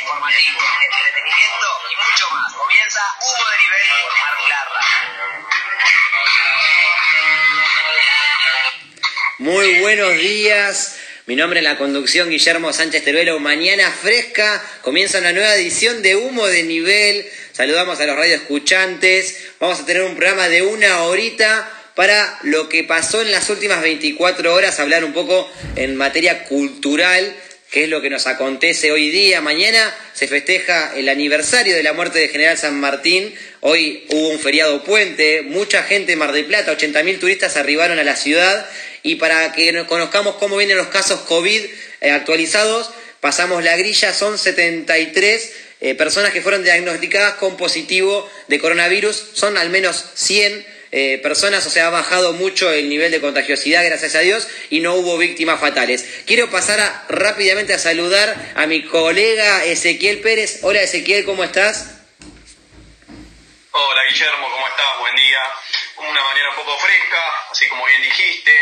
informativo, entretenimiento y mucho más. Comienza Humo de Nivel por Marc Larra. Muy buenos días. Mi nombre es la conducción Guillermo Sánchez Teruelo. Mañana fresca comienza una nueva edición de Humo de Nivel. Saludamos a los radioescuchantes. Vamos a tener un programa de una horita para lo que pasó en las últimas 24 horas, hablar un poco en materia cultural, qué es lo que nos acontece hoy día. Mañana se festeja el aniversario de la muerte de General San Martín. Hoy hubo un feriado puente, mucha gente en Mar del Plata, 80.000 turistas arribaron a la ciudad y para que conozcamos cómo vienen los casos COVID eh, actualizados, pasamos la grilla, son 73 eh, personas que fueron diagnosticadas con positivo de coronavirus, son al menos 100 eh, personas, o sea, ha bajado mucho el nivel de contagiosidad, gracias a Dios, y no hubo víctimas fatales. Quiero pasar rápidamente a saludar a mi colega Ezequiel Pérez. Hola Ezequiel, ¿cómo estás? Hola Guillermo, ¿cómo estás? Buen día. Una manera un poco fresca, así como bien dijiste.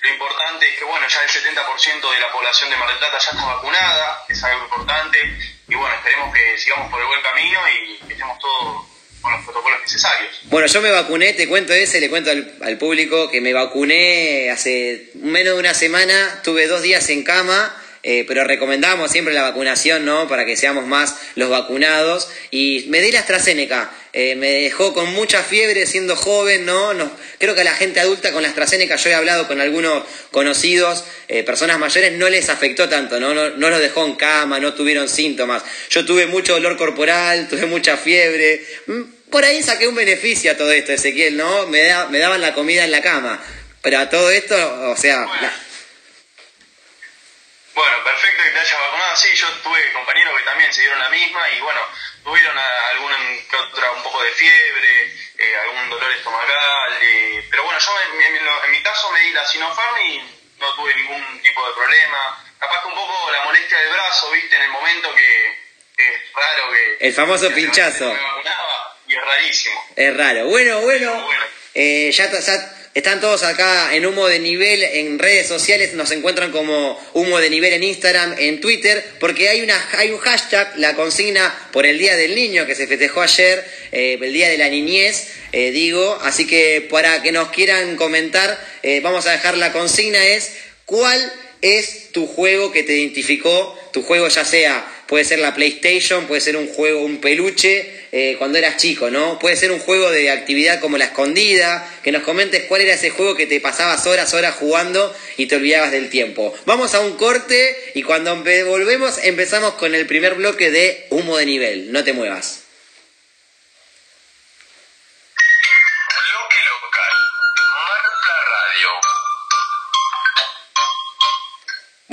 Lo importante es que, bueno, ya el 70% de la población de Mar del Plata ya está vacunada, es algo importante. Y bueno, esperemos que sigamos por el buen camino y que estemos todos con los protocolos necesarios. Bueno, yo me vacuné, te cuento ese, le cuento al, público que me vacuné hace menos de una semana, tuve dos días en cama. Eh, pero recomendamos siempre la vacunación, ¿no? Para que seamos más los vacunados. Y me di la AstraZeneca. Eh, me dejó con mucha fiebre siendo joven, ¿no? Creo que a la gente adulta con la AstraZeneca, yo he hablado con algunos conocidos, eh, personas mayores, no les afectó tanto, ¿no? ¿no? No los dejó en cama, no tuvieron síntomas. Yo tuve mucho dolor corporal, tuve mucha fiebre. Por ahí saqué un beneficio a todo esto, Ezequiel, ¿no? Me, me daban la comida en la cama. Pero a todo esto, o sea... Bueno, bueno perfecto que te hayas vacunado. Sí, yo tuve compañeros que también se dieron la misma y bueno, tuvieron algún otra, un poco de fiebre, eh, algún dolor estomacal. Eh, pero bueno, yo en, mi caso me di la Sinopharm y no tuve ningún tipo de problema. Capaz que un poco la molestia del brazo, viste, en el momento que es raro que... El famoso pinchazo es rarísimo. Es raro. Bueno, bueno. Eh, ya, están todos acá en Humo de Nivel en redes sociales. Nos encuentran como Humo de Nivel en Instagram, en Twitter, porque hay, una, hay un hashtag, la consigna por el Día del Niño que se festejó ayer, eh, el Día de la Niñez, eh, digo. Así que para que nos quieran comentar, vamos a dejar la consigna es ¿cuál es tu juego que te identificó? Tu juego ya sea, puede ser la PlayStation, puede ser un juego, un peluche, eh, cuando eras chico, ¿no? Puede ser un juego de actividad como la escondida, que nos comentes cuál era ese juego que te pasabas horas, horas jugando y te olvidabas del tiempo. Vamos a un corte y cuando volvemos empezamos con el primer bloque de humo de nivel. No te muevas.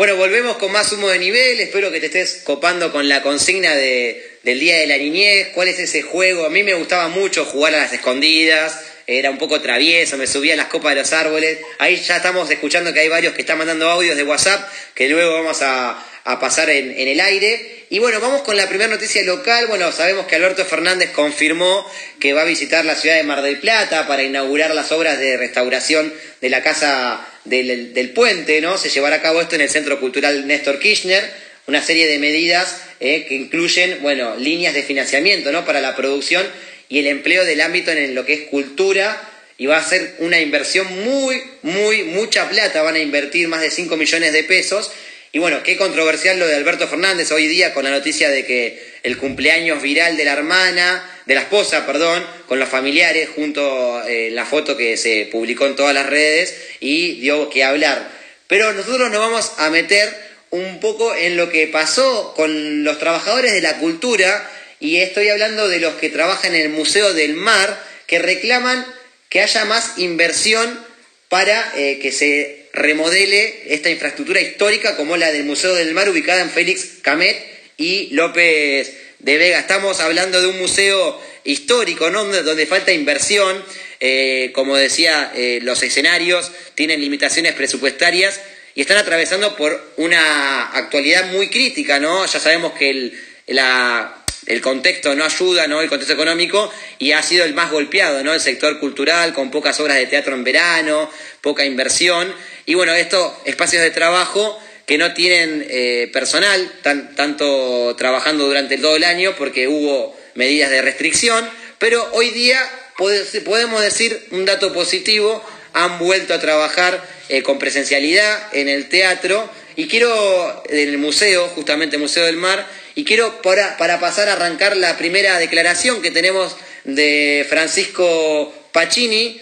Bueno, volvemos con más humo de nivel. Espero que te estés copando con la consigna de, del Día de la Niñez, cuál es ese juego. A mí me gustaba mucho jugar a las escondidas, era un poco travieso, me subía a las copas de los árboles. Ahí ya estamos escuchando que hay varios que están mandando audios de WhatsApp que luego vamos a, pasar en, en, el aire. Y bueno, vamos con la primera noticia local. Bueno, sabemos que Alberto Fernández confirmó que va a visitar la ciudad de Mar del Plata para inaugurar las obras de restauración de la Casa del, del Puente, ¿no? Se llevará a cabo esto en el Centro Cultural Néstor Kirchner una serie de medidas eh, que incluyen, bueno, líneas de financiamiento, ¿no? Para la producción y el empleo del ámbito en lo que es cultura y va a ser una inversión muy, muy, mucha plata, van a invertir más de 5 millones de pesos. Y bueno, qué controversial lo de Alberto Fernández hoy día con la noticia de que el cumpleaños viral de la hermana, de la esposa, perdón, con los familiares, junto eh, la foto que se publicó en todas las redes y dio que hablar. Pero nosotros nos vamos a meter un poco en lo que pasó con los trabajadores de la cultura, y estoy hablando de los que trabajan en el Museo del Mar, que reclaman que haya más inversión para eh, que se remodele esta infraestructura histórica como la del Museo del Mar ubicada en Félix Camet y López de Vega. Estamos hablando de un museo histórico, ¿no? donde falta inversión. Eh, como decía, eh, los escenarios tienen limitaciones presupuestarias y están atravesando por una actualidad muy crítica, ¿no? Ya sabemos que el, el contexto no ayuda, ¿no? El contexto económico y ha sido el más golpeado, ¿no? El sector cultural con pocas obras de teatro en verano, poca inversión y bueno, estos espacios de trabajo que no tienen eh, personal, tan, tanto trabajando durante todo el año porque hubo medidas de restricción, pero hoy día podemos decir un dato positivo, han vuelto a trabajar eh, con presencialidad en el teatro y quiero, en el museo, justamente Museo del Mar, y quiero para, para pasar a arrancar la primera declaración que tenemos de Francisco Pacini,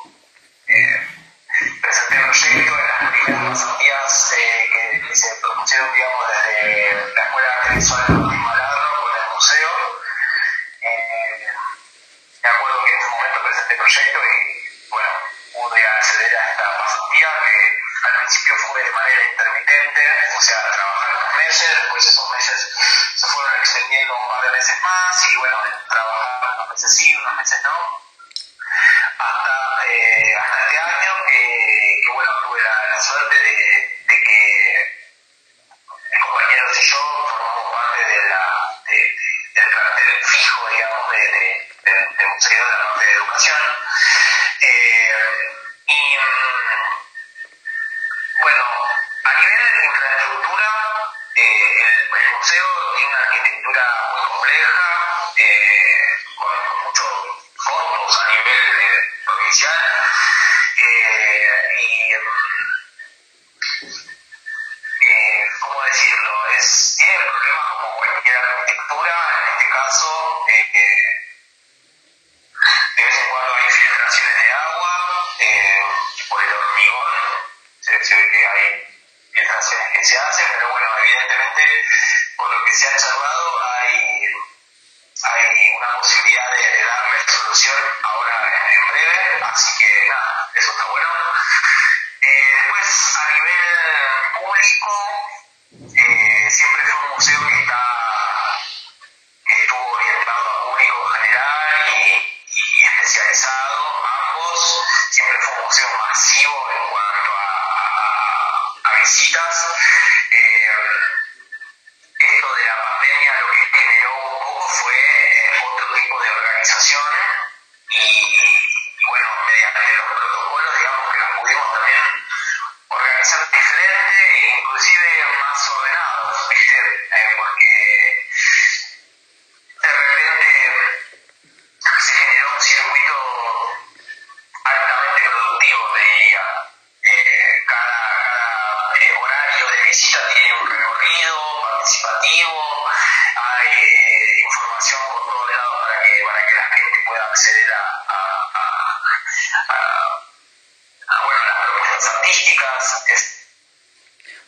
presenté el proyecto en las primeras pasantías eh, que, que se propusieron, digamos, desde la Escuela de Visual de Malarro con el museo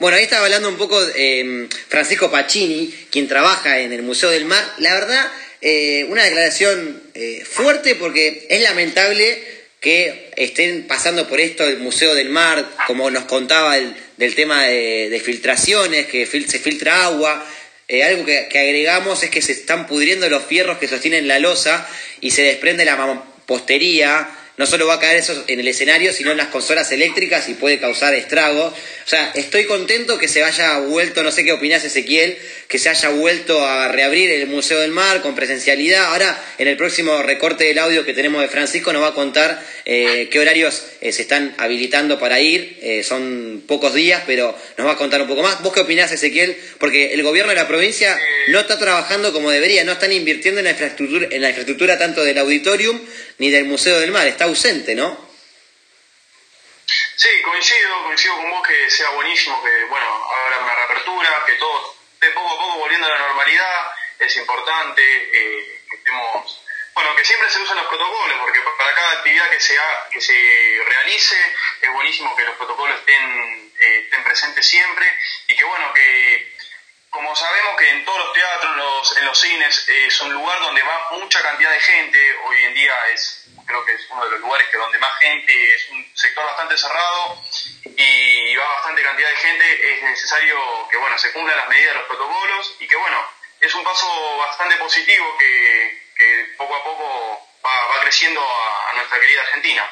Bueno, ahí estaba hablando un poco eh, Francisco Pacini, quien trabaja en el Museo del Mar. La verdad, eh, una declaración eh, fuerte porque es lamentable que estén pasando por esto el Museo del Mar, como nos contaba el, del tema de, filtraciones, que se filtra agua. algo que, que, agregamos es que se están pudriendo los fierros que sostienen la losa y se desprende la mampostería no solo va a caer eso en el escenario, sino en las consolas eléctricas y puede causar estragos. O sea, estoy contento que se haya vuelto, no sé qué opinás Ezequiel, que se haya vuelto a reabrir el Museo del Mar con presencialidad. Ahora, en el próximo recorte del audio que tenemos de Francisco, nos va a contar eh, qué horarios eh, se están habilitando para ir. Eh, son pocos días, pero nos va a contar un poco más. ¿Vos qué opinás, Ezequiel? Porque el gobierno de la provincia no está trabajando como debería, no están invirtiendo en la infraestructura, en la infraestructura tanto del auditorium ni del Museo del Mar. Está ausente, ¿no? Sí, coincido, coincido con vos que sea buenísimo, que bueno, ahora una reapertura, que todo esté poco a poco volviendo a la normalidad, es importante eh, que estemos, bueno, que siempre se usen los protocolos, porque para cada actividad que se, que se realice es buenísimo que los protocolos estén, eh, estén presentes siempre y que bueno, que como sabemos que en todos los teatros, en los cines, es un lugar donde va mucha cantidad de gente, hoy en día es, creo que es uno de los lugares que donde más gente, es un sector bastante cerrado y va bastante cantidad de gente, es necesario que bueno, se cumplan las medidas, los protocolos y que bueno, es un paso bastante positivo que, poco a poco va, creciendo a nuestra querida Argentina.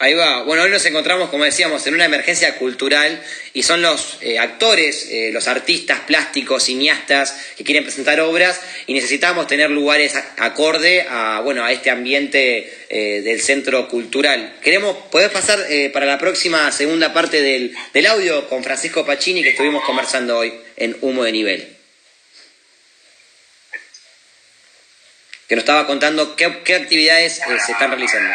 Ahí va. Bueno, hoy nos encontramos, como decíamos, en una emergencia cultural y son los eh, actores, eh, los artistas plásticos, cineastas que quieren presentar obras y necesitamos tener lugares acorde a, bueno, a este ambiente eh, del centro cultural. Queremos, poder pasar para la próxima segunda parte del, del audio con Francisco Pacini que estuvimos conversando hoy en Humo de Nivel. Que nos estaba contando qué, qué actividades se están realizando.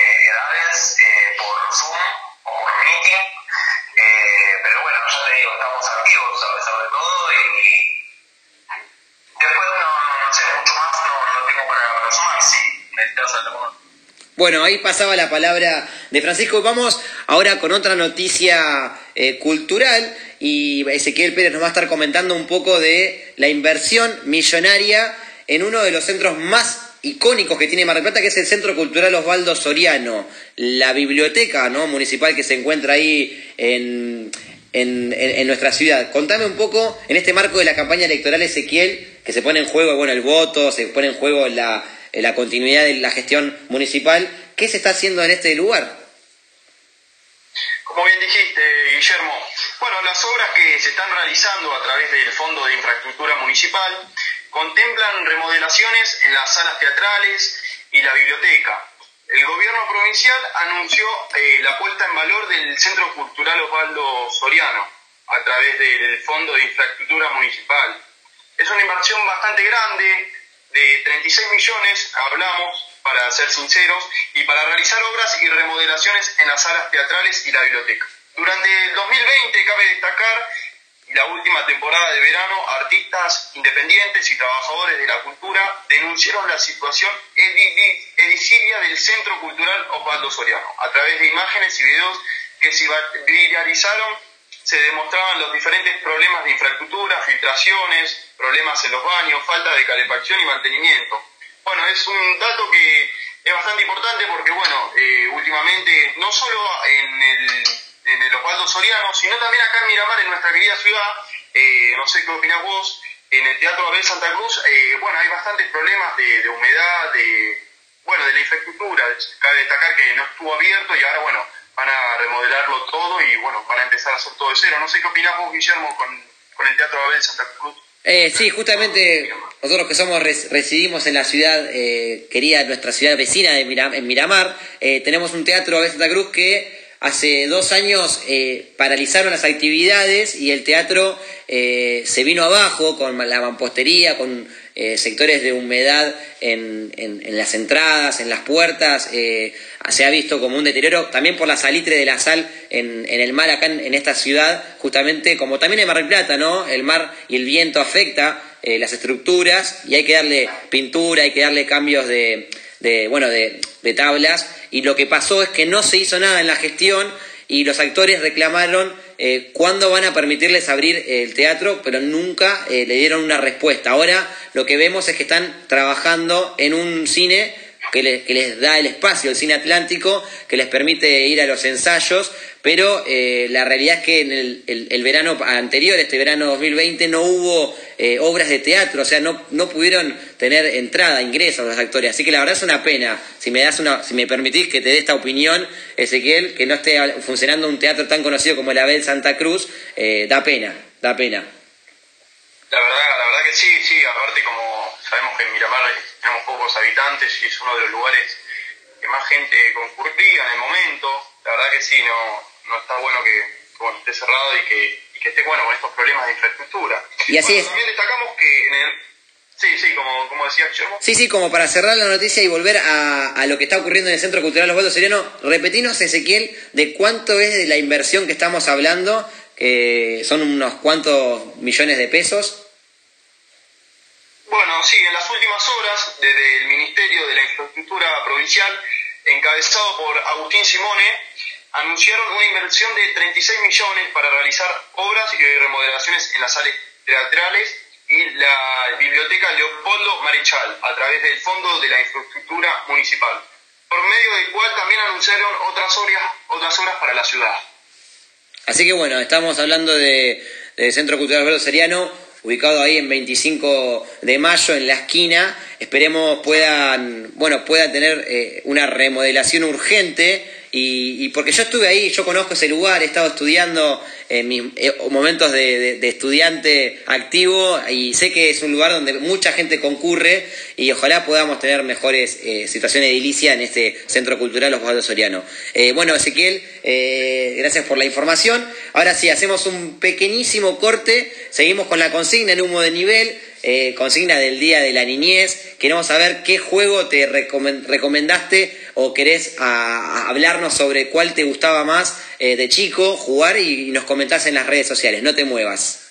ahí pasaba la palabra de Francisco. Vamos ahora con otra noticia eh, cultural y Ezequiel Pérez nos va a estar comentando un poco de la inversión millonaria en uno de los centros más icónicos que tiene Mar del Plata, que es el Centro Cultural Osvaldo Soriano, la biblioteca ¿no? municipal que se encuentra ahí en, en, nuestra ciudad. Contame un poco, en este marco de la campaña electoral, Ezequiel, que se pone en juego bueno, el voto, se pone en juego la, la continuidad de la gestión municipal. ¿Qué se está haciendo en este lugar? Como bien dijiste, Guillermo, bueno, las obras que se están realizando a través del Fondo de Infraestructura Municipal contemplan remodelaciones en las salas teatrales y la biblioteca. El gobierno provincial anunció eh, la puesta en valor del Centro Cultural Osvaldo Soriano a través del Fondo de Infraestructura Municipal. Es una inversión bastante grande, de 36 millones, hablamos, para ser sinceros, y para realizar obras y remodelaciones en las salas teatrales y la biblioteca. Durante el 2020, cabe destacar, la última temporada de verano, artistas independientes y trabajadores de la cultura denunciaron la situación edicilia del Centro Cultural Osvaldo Soriano. A través de imágenes y videos que se viralizaron, se demostraban los diferentes problemas de infraestructura, filtraciones, problemas en los baños, falta de calefacción y mantenimiento. Bueno, es un dato que es bastante importante porque, bueno, eh, últimamente, no solo en el, en el Osvaldo Soriano, sino también acá en Miramar, en nuestra querida ciudad, eh, no sé qué opinás vos, en el Teatro Abel Santa Cruz, eh, bueno, hay bastantes problemas de, humedad, de, bueno, de la infraestructura. Cabe destacar que no estuvo abierto y ahora, bueno, van a remodelarlo todo y bueno, van a empezar a hacer todo de cero. No sé qué opinás vos, Guillermo, con, con el Teatro Abel Santa Cruz. Eh, sí, justamente nosotros que somos residimos en la ciudad eh, querida, nuestra ciudad vecina de en Miramar, eh, tenemos un teatro Abel Santa Cruz que hace dos años eh, paralizaron las actividades y el teatro eh, se vino abajo con la mampostería, con eh, sectores de humedad en, en, las entradas, en las puertas, eh, se ha visto como un deterioro también por la salitre de la sal en, en el mar acá en, esta ciudad, justamente como también en Mar del Plata, ¿no? El mar y el viento afecta eh, las estructuras y hay que darle pintura, hay que darle cambios de, de bueno, de, de tablas y lo que pasó es que no se hizo nada en la gestión y los actores reclamaron eh, cuándo van a permitirles abrir el teatro, pero nunca eh, le dieron una respuesta. Ahora lo que vemos es que están trabajando en un cine que les, da el espacio, el cine atlántico, que les permite ir a los ensayos, pero eh, la realidad es que en el, verano anterior, este verano 2020, no hubo eh, obras de teatro, o sea, no, no pudieron tener entrada, ingresos los actores, así que la verdad es una pena, si me das una, si me permitís que te dé esta opinión, Ezequiel, que no esté funcionando un teatro tan conocido como el Abel Santa Cruz, eh, da pena, da pena. La verdad, la verdad que sí, sí, aparte como sabemos que en Miramar tenemos pocos habitantes y es uno de los lugares que más gente concurría en el momento. La verdad que sí, no, no está bueno que, bueno, esté cerrado y que, y que esté bueno con estos problemas de infraestructura. Y así es. También destacamos que en el, Sí, sí, como, como decía Guillermo. Sí, sí, como para cerrar la noticia y volver a, a lo que está ocurriendo en el Centro Cultural Osvaldo Seriano, repetinos, Ezequiel, de cuánto es de la inversión que estamos hablando, que son unos cuantos millones de pesos. Bueno, sí, en las últimas horas, desde el Ministerio de la Infraestructura Provincial, encabezado por Agustín Simone, anunciaron una inversión de 36 millones para realizar obras y remodelaciones en las sales teatrales y la Biblioteca Leopoldo Marechal a través del Fondo de la Infraestructura Municipal, por medio del cual también anunciaron otras obras, otras obras para la ciudad. Así que bueno, estamos hablando de, Centro Cultural Alberto Seriano, ubicado ahí en 25 de mayo en la esquina. Esperemos puedan, bueno, puedan tener eh, una remodelación urgente y, porque yo estuve ahí, yo conozco ese lugar, he estado estudiando en mis eh, momentos de, estudiante activo y sé que es un lugar donde mucha gente concurre y ojalá podamos tener mejores eh, situaciones de edilicia en este centro cultural Osvaldo Soriano. Eh, bueno, Ezequiel, eh, gracias por la información. Ahora sí, hacemos un pequeñísimo corte, seguimos con la consigna en humo de nivel. Eh, consigna del Día de la Niñez. Queremos saber qué juego te recomendaste o querés hablarnos sobre cuál te gustaba más eh, de chico jugar y, y nos comentás en las redes sociales. No te muevas.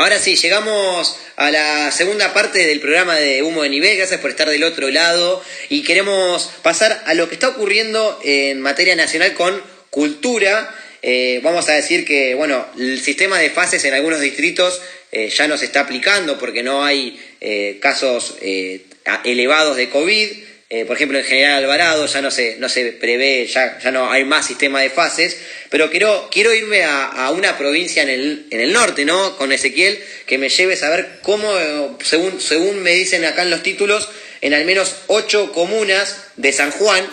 Ahora sí, llegamos a la segunda parte del programa de Humo de Nivel. Gracias por estar del otro lado. Y queremos pasar a lo que está ocurriendo en materia nacional con cultura. Eh, vamos a decir que, bueno, el sistema de fases en algunos distritos eh, ya no se está aplicando porque no hay eh, casos elevados de COVID. Eh, por ejemplo, en General Alvarado ya no se, no se prevé, ya, ya no hay más sistema de fases, pero quiero, quiero irme a, a, una provincia en el, en el norte, ¿no? Con Ezequiel, que me lleve a saber cómo, según, según me dicen acá en los títulos, en al menos ocho comunas de San Juan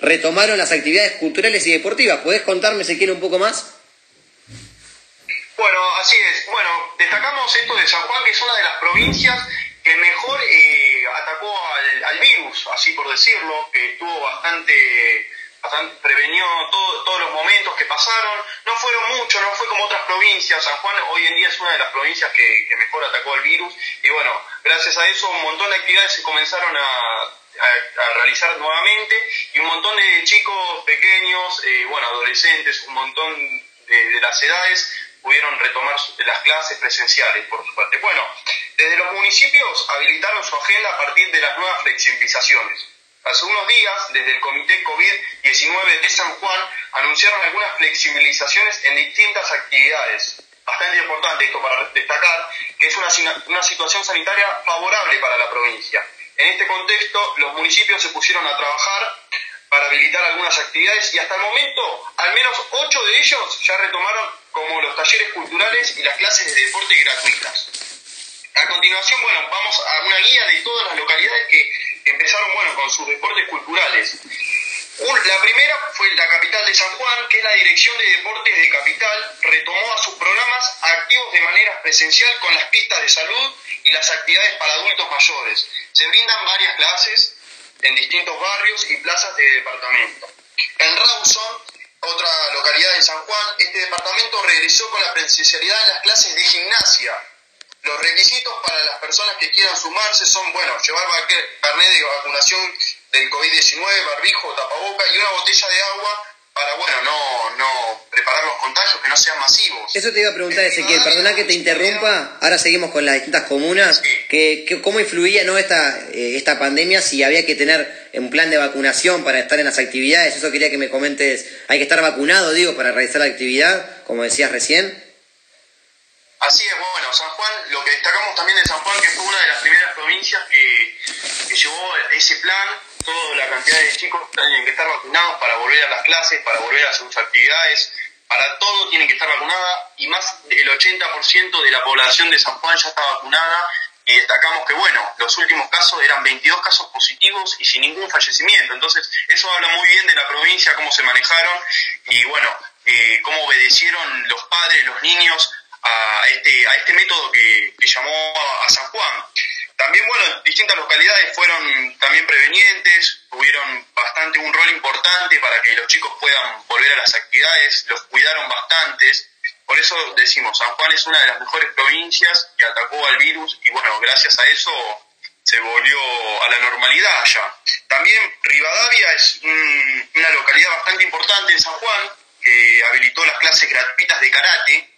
retomaron las actividades culturales y deportivas. ¿Podés contarme, Ezequiel, un poco más? Bueno, así es. Bueno, destacamos esto de San Juan, que es una de las provincias que mejor eh, atacó al, al, virus, así por decirlo, que estuvo bastante, bastante prevenió todo, todos los momentos que pasaron. No fueron muchos, no fue como otras provincias. San Juan hoy en día es una de las provincias que, que mejor atacó al virus. Y bueno, gracias a eso un montón de actividades se comenzaron a, a, a, realizar nuevamente y un montón de chicos pequeños, eh, bueno, adolescentes, un montón de, de, las edades pudieron retomar las clases presenciales, por suerte. Bueno, desde los municipios habilitaron su agenda a partir de las nuevas flexibilizaciones. Hace unos días, desde el Comité COVID-19 de San Juan, anunciaron algunas flexibilizaciones en distintas actividades. Bastante importante esto para destacar, que es una, una situación sanitaria favorable para la provincia. En este contexto, los municipios se pusieron a trabajar para habilitar algunas actividades y hasta el momento, al menos ocho de ellos ya retomaron como los talleres culturales y las clases de deporte gratuitas. A continuación, bueno, vamos a una guía de todas las localidades que empezaron, bueno, con sus deportes culturales. La primera fue la capital de San Juan, que la Dirección de Deportes de Capital, retomó a sus programas activos de manera presencial con las pistas de salud y las actividades para adultos mayores. Se brindan varias clases en distintos barrios y plazas de departamento. En Rawson, otra localidad de San Juan, este departamento regresó con la presencialidad en las clases de gimnasia. Los requisitos para las personas que quieran sumarse son, bueno, llevar carnet de vacunación del COVID-19, barbijo, tapaboca y una botella de agua para, bueno, no, no preparar los contagios que no sean masivos. Eso te iba a preguntar, Ezequiel, perdona que te interrumpa, ahora seguimos con las distintas comunas, sí. que, que, ¿cómo influía ¿no? esta, eh, esta pandemia si había que tener un plan de vacunación para estar en las actividades? Eso quería que me comentes, hay que estar vacunado, digo, para realizar la actividad, como decías recién. Así es, bueno, San Juan, lo que destacamos también de San Juan, que fue una de las primeras provincias que, que llevó ese plan, toda la cantidad de chicos tienen que estar vacunados para volver a las clases, para volver a sus actividades, para todo tienen que estar vacunadas y más del 80% de la población de San Juan ya está vacunada y destacamos que, bueno, los últimos casos eran 22 casos positivos y sin ningún fallecimiento, entonces eso habla muy bien de la provincia, cómo se manejaron y, bueno, eh, cómo obedecieron los padres, los niños a este, a este método que, que llamó a San Juan. También, bueno, distintas localidades fueron también prevenientes, tuvieron bastante un rol importante para que los chicos puedan volver a las actividades, los cuidaron bastantes. Por eso decimos, San Juan es una de las mejores provincias que atacó al virus y bueno, gracias a eso se volvió a la normalidad allá. También Rivadavia es una localidad bastante importante en San Juan, que habilitó las clases gratuitas de karate,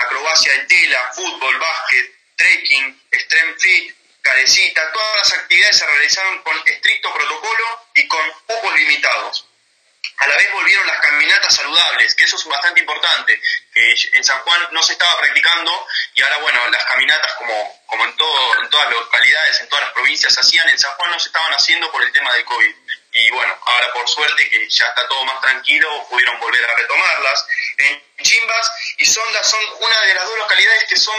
acrobacia en tela, fútbol, básquet, trekking, extreme fit, carecita, todas las actividades se realizaron con estricto protocolo y con pocos limitados. A la vez volvieron las caminatas saludables, que eso es bastante importante, que en San Juan no se estaba practicando y ahora, bueno, las caminatas como, como en, todo, en todas las localidades, en todas las provincias se hacían, en San Juan no se estaban haciendo por el tema del COVID. Y bueno, ahora por suerte que ya está todo más tranquilo, pudieron volver a retomarlas. En Chimbas y Sonda son una de las dos localidades que son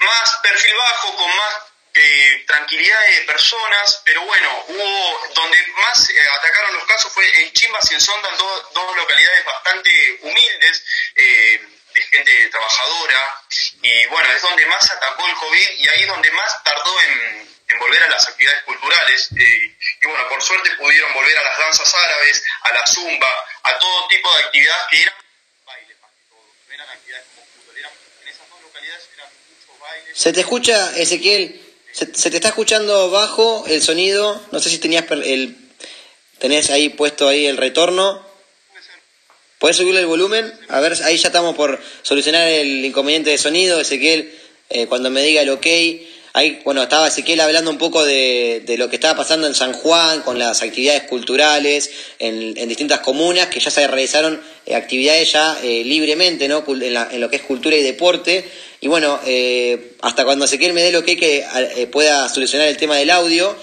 más perfil bajo, con más eh, tranquilidad de personas, pero bueno, hubo donde más eh, atacaron los casos fue en Chimbas y en Sonda, dos localidades bastante humildes, eh, de gente trabajadora, y bueno, es donde más atacó el COVID y ahí es donde más tardó en, volver a las actividades culturales. y bueno, por suerte pudieron volver a las danzas árabes, a la zumba, a todo tipo de actividades que eran bailes más que todo, no eran actividades como fútbol, en esas dos localidades eran muchos bailes. Se te escucha, Ezequiel, se, te está escuchando bajo el sonido. No sé si tenías el, tenés ahí puesto ahí el retorno. ¿Puedes subirle el volumen? A ver, ahí ya estamos por solucionar el inconveniente de sonido. Ezequiel, eh, cuando me diga el ok. Ahí, bueno, estaba Ezequiel hablando un poco de, lo que estaba pasando en San Juan con las actividades culturales en, distintas comunas que ya se realizaron eh, actividades ya eh, libremente, ¿no? En, en, lo que es cultura y deporte. Y bueno, eh, hasta cuando Ezequiel me dé lo que, que eh, pueda solucionar el tema del audio,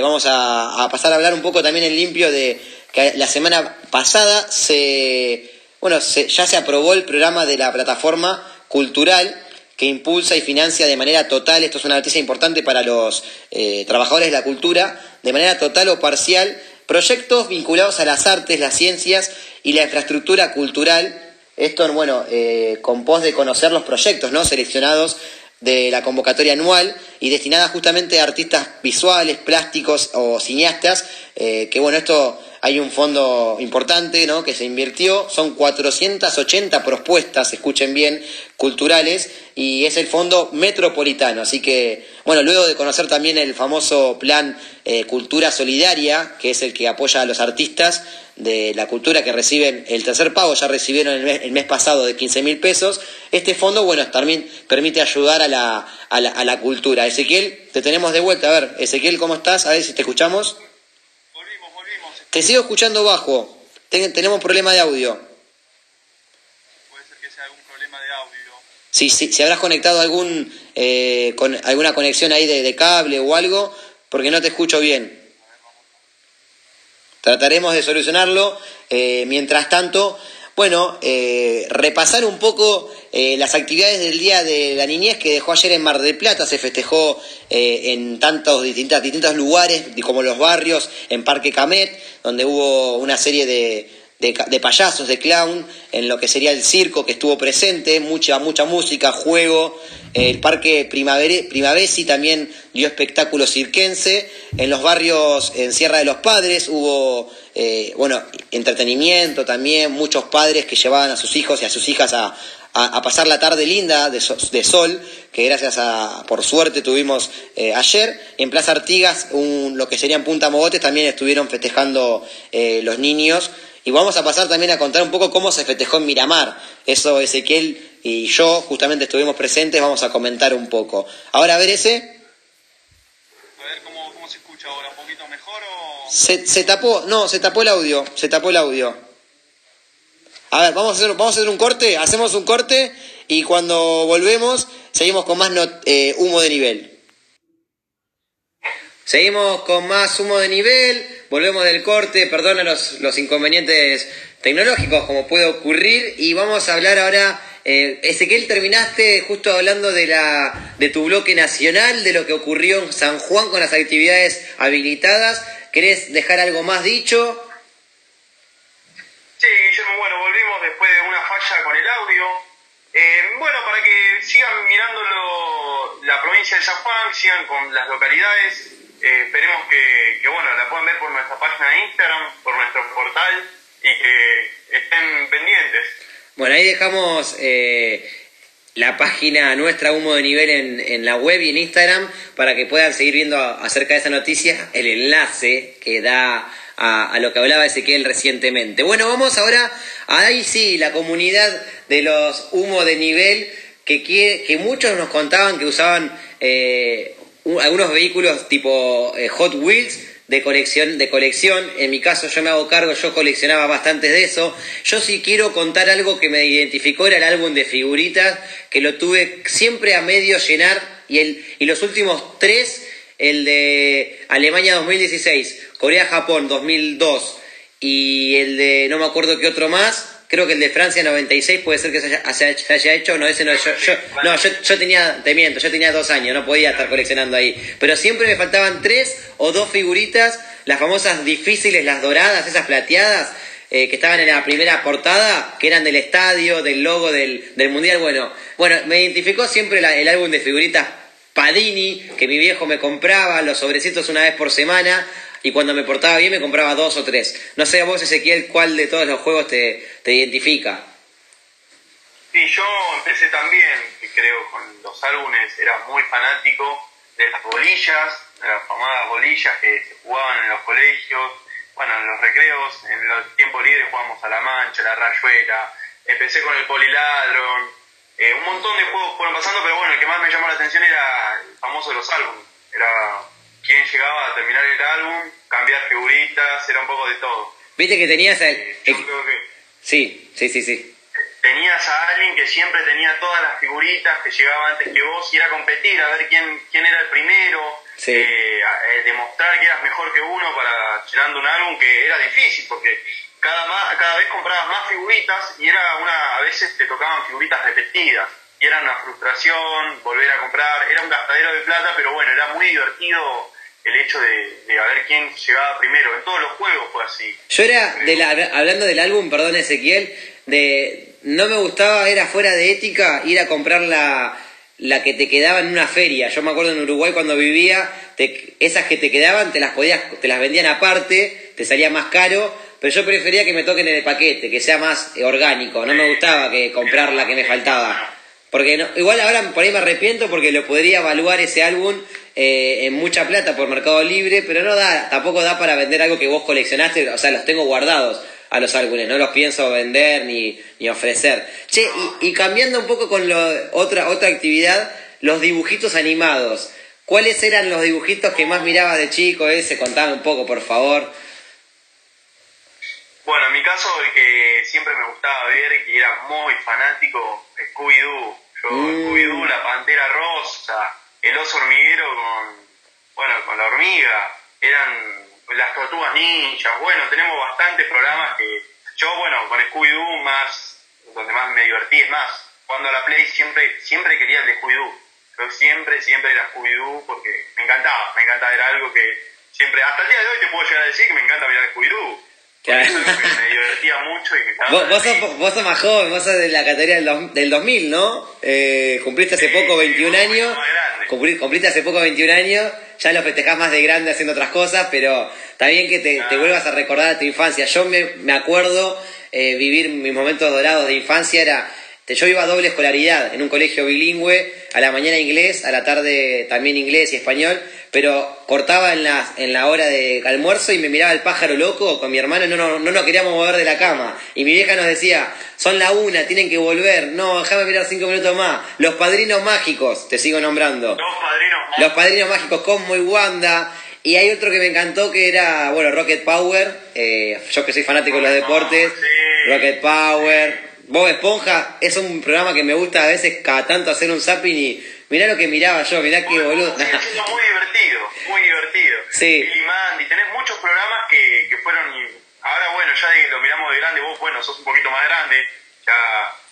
vamos a, pasar a hablar un poco también en limpio de que la semana pasada se, bueno, ya se aprobó el programa de la plataforma cultural que impulsa y financia de manera total, esto es una noticia importante para los trabajadores de la cultura, de manera total o parcial, proyectos vinculados a las artes, las ciencias y la infraestructura cultural esto, bueno, eh, con pos de conocer los proyectos ¿no? seleccionados de la convocatoria anual y destinada justamente a artistas visuales, plásticos o cineastas, eh, que bueno, esto hay un fondo importante ¿no? que se invirtió, son 480 propuestas, escuchen bien, culturales, y es el fondo metropolitano. Así que, bueno, luego de conocer también el famoso plan eh, Cultura Solidaria, que es el que apoya a los artistas de la cultura que reciben el tercer pago, ya recibieron el mes, pasado de 15 mil pesos, este fondo, bueno, también permite ayudar a, la, a la cultura. Ezequiel, te tenemos de vuelta. A ver, Ezequiel, ¿cómo estás? A ver si te escuchamos. Te sigo escuchando bajo. tenemos problema de audio. Puede ser que sea algún problema de audio. Sí, sí, si habrás conectado algún, eh, con alguna conexión ahí de, cable o algo, porque no te escucho bien. Trataremos de solucionarlo. Eh, mientras tanto, bueno, eh, repasar un poco eh, las actividades del Día de la Niñez que dejó ayer en Mar del Plata, se festejó eh, en tantos distintos, distintos lugares como los barrios, en Parque Camet, donde hubo una serie de, de, payasos, de clown, en lo que sería el circo que estuvo presente, mucha, mucha música, juego. El Parque Primavesi también dio espectáculo cirquense. En los barrios en Sierra de los Padres hubo, eh, bueno, entretenimiento también, muchos padres que llevaban a sus hijos y a sus hijas a, pasar la tarde linda de, sol, que gracias a, por suerte tuvimos eh, ayer. En Plaza Artigas, lo que serían Punta Mogotes, también estuvieron festejando eh, los niños y vamos a pasar también a contar un poco cómo se festejó en Miramar. Eso Ezequiel y yo justamente estuvimos presentes, vamos a comentar un poco. Ahora, a ver ese. A ver cómo, cómo se escucha ahora, un poquito mejor o... Se, se, tapó, no, se tapó el audio, se tapó el audio. A ver, vamos a hacer, vamos a hacer un corte, hacemos un corte y cuando volvemos seguimos con más eh, humo de nivel. Seguimos con más humo de nivel, volvemos del corte, perdona los, los inconvenientes tecnológicos como puede ocurrir. Y vamos a hablar ahora, eh, Ezequiel, terminaste justo hablando de, la, de tu bloque nacional, de lo que ocurrió en San Juan con las actividades habilitadas, ¿querés dejar algo más dicho? Sí, Guillermo, bueno, volvimos después de una falla con el audio, Eh, bueno, para que sigan mirando la provincia de San Juan, sigan con las localidades, eh, esperemos que, que, bueno, la puedan ver por nuestra página de Instagram, por nuestro portal y que estén pendientes. Bueno, ahí dejamos eh, la página nuestra Humo de Nivel en, en, la web y en Instagram para que puedan seguir viendo acerca de esa noticia, el enlace que da a, lo que hablaba Ezequiel recientemente. Bueno, vamos ahora a ahí sí, la comunidad de los Humo de Nivel, que, que muchos nos contaban que usaban eh, algunos vehículos tipo eh, Hot Wheels de colección, de colección. En mi caso yo me hago cargo, yo coleccionaba bastante de eso. Yo sí quiero contar algo que me identificó, era el álbum de figuritas, que lo tuve siempre a medio llenar y, el, y los últimos tres, el de Alemania 2016, Corea-Japón 2002 y el de no me acuerdo qué otro más, creo que el de Francia 96 puede ser que se haya, se haya hecho, no, ese no, yo, yo, no, yo, yo, tenía, te miento, yo tenía dos años, no podía estar coleccionando ahí, pero siempre me faltaban tres o dos figuritas, las famosas difíciles, las doradas, esas plateadas, eh, que estaban en la primera portada, que eran del estadio, del logo del, del Mundial, bueno, bueno, me identificó siempre la, el álbum de figuritas Padini, que mi viejo me compraba, los sobrecitos una vez por semana, y cuando me portaba bien me compraba dos o tres. No sé a vos, Ezequiel, cuál de todos los juegos te, te identifica. Sí, yo empecé también, creo, con los álbumes, era muy fanático de las bolillas, de las famosas bolillas que se jugaban en los colegios, bueno, en los recreos, en los tiempos libres jugábamos a la mancha, a la rayuela, empecé con el poliladron, eh, un montón de juegos fueron pasando, pero bueno, el que más me llamó la atención era el famoso de los álbumes, era quién llegaba a terminar el álbum, cambiar figuritas, era un poco de todo. Viste que tenías el... Yo creo que Sí, sí, sí, sí. tenías a alguien que siempre tenía todas las figuritas, que llegaba antes que vos, y era competir, a ver quién, quién era el primero, Sí. eh, a- eh, demostrar que eras mejor que uno para llenando un álbum que era difícil, porque cada, ma- cada vez comprabas más figuritas y era una, a veces te tocaban figuritas repetidas, y era una frustración volver a comprar, era un gastadero de plata, pero bueno, era muy divertido el hecho de, de a ver quién llegaba primero, en todos los juegos fue así. Yo era, de la, hablando del álbum, perdón Ezequiel, de no me gustaba, era fuera de ética ir a comprar la, la que te quedaba en una feria. Yo me acuerdo en Uruguay cuando vivía, te- esas que te quedaban te las podías, te las vendían aparte, te salía más caro, pero yo prefería que me toquen en el paquete, que sea más orgánico. No me gustaba que comprar la que me faltaba. Porque igual ahora por ahí me arrepiento porque lo podría evaluar ese álbum eh, en mucha plata por Mercado Libre, pero no da, tampoco da para vender algo que vos coleccionaste, o sea, los tengo guardados a los álbumes, no los pienso vender ni, ni ofrecer. Che, y, cambiando un poco con lo, otra, otra actividad, los dibujitos animados. ¿Cuáles eran los dibujitos que más miraba de chico ese? Contame un poco, por favor. Bueno, en mi caso, el que siempre me gustaba ver, que era muy fanático, Scooby-Doo. Yo, Mm. Scooby-Doo, la pantera rosa, el oso hormiguero con, bueno, con la hormiga, eran las tortugas ninjas. Bueno, tenemos bastantes programas que yo, bueno, con Scooby-Doo más, donde más me divertí es más. Cuando la Play siempre, siempre quería el de Scooby-Doo. Yo siempre, siempre era Scooby-Doo porque me encantaba, me encantaba, era algo que siempre, hasta el día de hoy te puedo llegar a decir que me encanta mirar Scooby-Doo. Claro. que me divertía mucho y que Vos, vos, sos, vos sos más joven, vos sos de la categoría del, dos- del 2000, ¿no? Eh, cumpliste hace Sí, poco sí, 21 un poquito años. Cumpli- Cumpliste hace poco 21 años. Ya lo festejás más de grande haciendo otras cosas, pero está bien que te, te vuelvas a recordar tu infancia. Yo me, me acuerdo eh, vivir mis momentos dorados de infancia. Era, yo iba a doble escolaridad en un colegio bilingüe, a la mañana inglés, a la tarde también inglés y español, pero cortaba en la, en la hora de almuerzo y me miraba el pájaro loco con mi hermano no, no, no nos queríamos mover de la cama. Y mi vieja nos decía, son la una, tienen que volver, no, déjame mirar cinco minutos más. Los padrinos mágicos, te sigo nombrando. Dos padrinos más. Los padrinos mágicos Cosmo y Wanda. Y hay otro que me encantó que era, bueno, Rocket Power. eh, yo que soy fanático de los Rocket deportes. Sí. Rocket Power. Bob Esponja es un programa que me gusta a veces cada tanto hacer un zapping y mirá lo que miraba yo, mirá qué Muy- boludo. Sigue siendo muy divertido, muy divertido. Sí. Billy Mandy, tenés muchos programas que, que fueron. Ahora, bueno, ya de- lo miramos de grande, vos, bueno, sos un poquito más grande, ya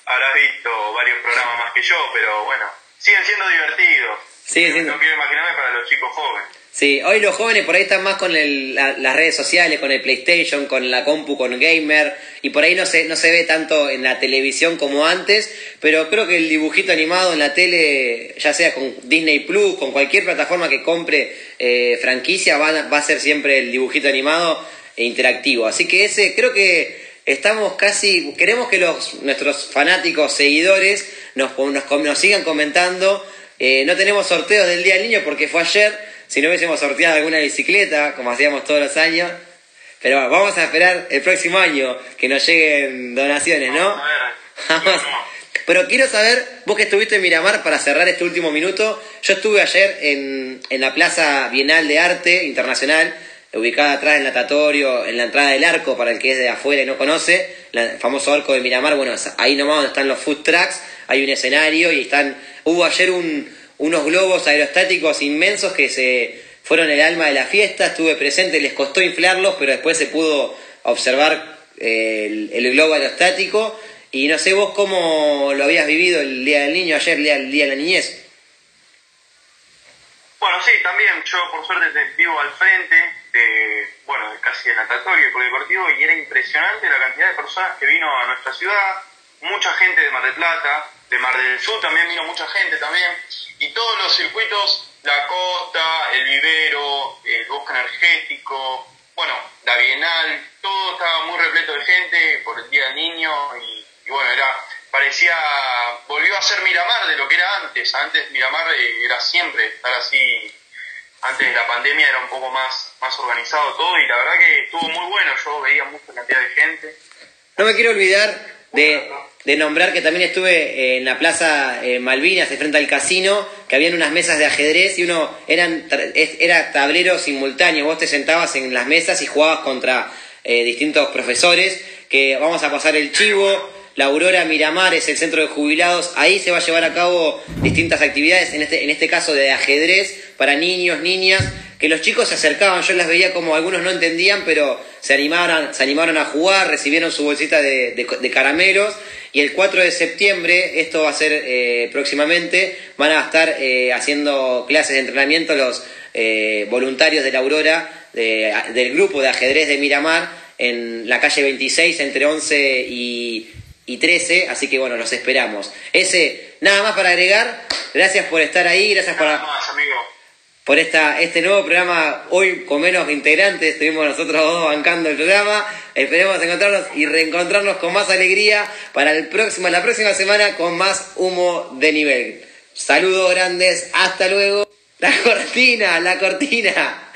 habrás visto varios programas más que yo, pero bueno, siguen siendo divertidos. No- siendo- No quiero imaginarme para los chicos jóvenes. Sí, hoy los jóvenes por ahí están más con el- la- las redes sociales, con el PlayStation, con la compu, con gamer, y por ahí no se, no se ve tanto en la televisión como antes, pero creo que el dibujito animado en la tele, ya sea con Disney Plus, con cualquier plataforma que compre eh, franquicia, va, a- ser siempre el dibujito animado e interactivo. Así que ese, creo que estamos casi, queremos que los nuestros fanáticos, seguidores, nos, nos, nos sigan comentando. Eh, no tenemos sorteos del Día del Niño porque fue ayer. Si no hubiésemos sorteado alguna bicicleta, como hacíamos todos los años. Pero bueno, vamos a esperar el próximo año que nos lleguen donaciones, ¿no? Vamos. Pero quiero saber, vos que estuviste en Miramar para cerrar este último minuto, yo estuve ayer en, en la Plaza Bienal de Arte Internacional, ubicada atrás del natatorio, en la entrada del arco, para el que es de afuera y no conoce, el famoso arco de Miramar, bueno, ahí nomás donde están los food trucks, hay un escenario y están, hubo ayer un, unos globos aerostáticos inmensos que se fueron el alma de la fiesta, estuve presente, les costó inflarlos, pero después se pudo observar eh, el, el globo aerostático. Y no sé vos cómo lo habías vivido el Día del Niño, ayer, el Día, el día de la Niñez. Bueno, sí, también yo por suerte te- vivo al frente de, bueno, casi el natatorio y polideportivo y era impresionante la cantidad de personas que vino a nuestra ciudad, mucha gente de Mar del Plata, de Mar del Sur también vino mucha gente también, y todos los circuitos, la costa, el vivero, el bosque energético, bueno, la Bienal, todo estaba muy repleto de gente por el Día del Niño y, y bueno, era parecía, volvió a ser Miramar de lo que era antes, antes Miramar eh, era siempre estar así. Antes de la pandemia era un poco más, más organizado todo y la verdad que estuvo muy bueno, yo veía mucha cantidad de gente. No me quiero olvidar de, de nombrar que también estuve en la Plaza eh, Malvinas, de frente al casino, que habían unas mesas de ajedrez y uno eran era tablero simultáneo. Vos te sentabas en las mesas y jugabas contra eh, distintos profesores, que vamos a pasar el chivo. La Aurora Miramar es el centro de jubilados. Ahí se va a llevar a cabo distintas actividades, en este, en este caso de ajedrez para niños, niñas, que los chicos se acercaban. Yo las veía como algunos no entendían, pero se animaron, se animaron a jugar, recibieron su bolsita de, de- de caramelos. Y el 4 de septiembre, esto va a ser eh, próximamente, van a estar eh, haciendo clases de entrenamiento los eh, voluntarios de la Aurora, de- del grupo de ajedrez de Miramar, en la calle 26, entre 11 y, y 13. Así que bueno, los esperamos. Ese, nada más para agregar. Gracias por estar ahí, gracias por Nada más, amigo. por esta, este nuevo programa, hoy con menos integrantes, estuvimos nosotros dos bancando el programa, esperemos encontrarnos y reencontrarnos con más alegría para el próximo, la próxima semana con más humo de nivel. Saludos grandes, hasta luego. La cortina, la cortina.